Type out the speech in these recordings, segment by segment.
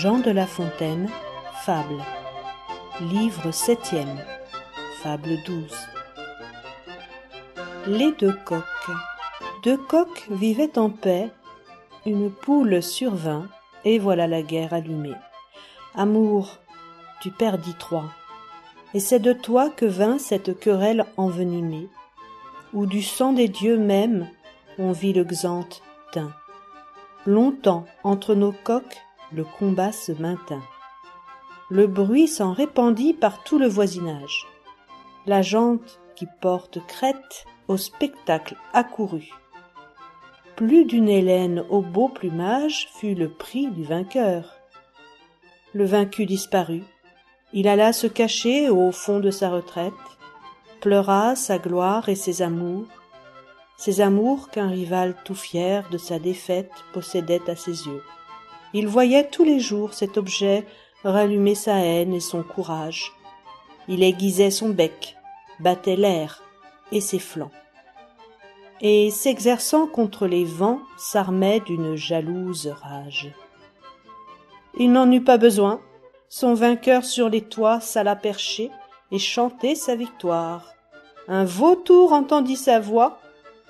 Jean de La Fontaine, Fable. Livre septième. Fable douze. Les deux coqs. Deux coqs vivaient en paix. Une poule survint, et voilà la guerre allumée. Amour, tu perdis trois. Et c'est de toi que vint cette querelle envenimée, où du sang des dieux même on vit le xanthe teint. Longtemps entre nos coqs le combat se maintint. Le bruit s'en répandit par tout le voisinage. La jante qui porte crête au spectacle accourut. Plus d'une hélène au beau plumage fut le prix du vainqueur. Le vaincu disparut. Il alla se cacher au fond de sa retraite, pleura sa gloire et ses amours, ses amours qu'un rival tout fier de sa défaite possédait à ses yeux. Il voyait tous les jours cet objet rallumer sa haine et son courage. Il aiguisait son bec, battait l'air et ses flancs. Et s'exerçant contre les vents, s'armait d'une jalouse rage. Il n'en eut pas besoin. Son vainqueur sur les toits s'alla percher et chanter sa victoire. Un vautour entendit sa voix.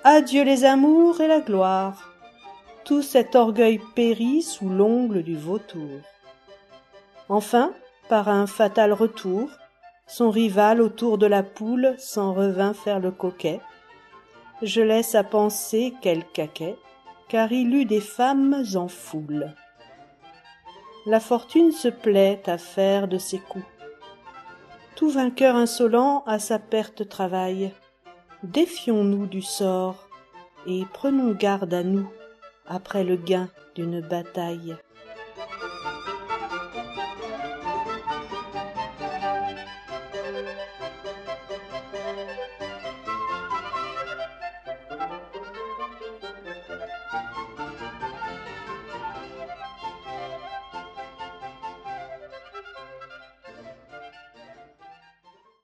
Adieu les amours et la gloire tout cet orgueil périt sous l'ongle du vautour. Enfin, par un fatal retour, son rival autour de la poule s'en revint faire le coquet. Je laisse à penser quel caquet, car il eut des femmes en foule. La fortune se plaît à faire de ses coups. Tout vainqueur insolent à sa perte travaille. Défions-nous du sort, et prenons garde à nous après le gain d'une bataille.